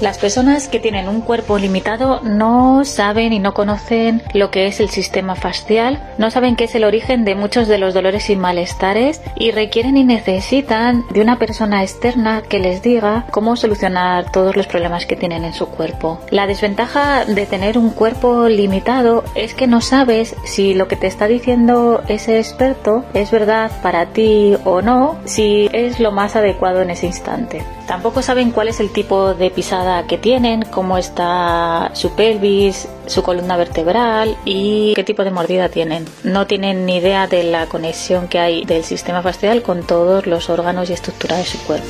Las personas que tienen un cuerpo limitado no saben y no conocen lo que es el sistema facial, no saben qué es el origen de muchos de los dolores y malestares y requieren y necesitan de una persona externa que les diga cómo solucionar todos los problemas que tienen en su cuerpo. La desventaja de tener un cuerpo limitado es que no sabes si lo que te está diciendo ese experto es verdad para ti o no, si es lo más adecuado en ese instante. Tampoco saben cuál es el tipo de pisada que tienen, cómo está su pelvis, su columna vertebral y qué tipo de mordida tienen. No tienen ni idea de la conexión que hay del sistema facial con todos los órganos y estructuras de su cuerpo.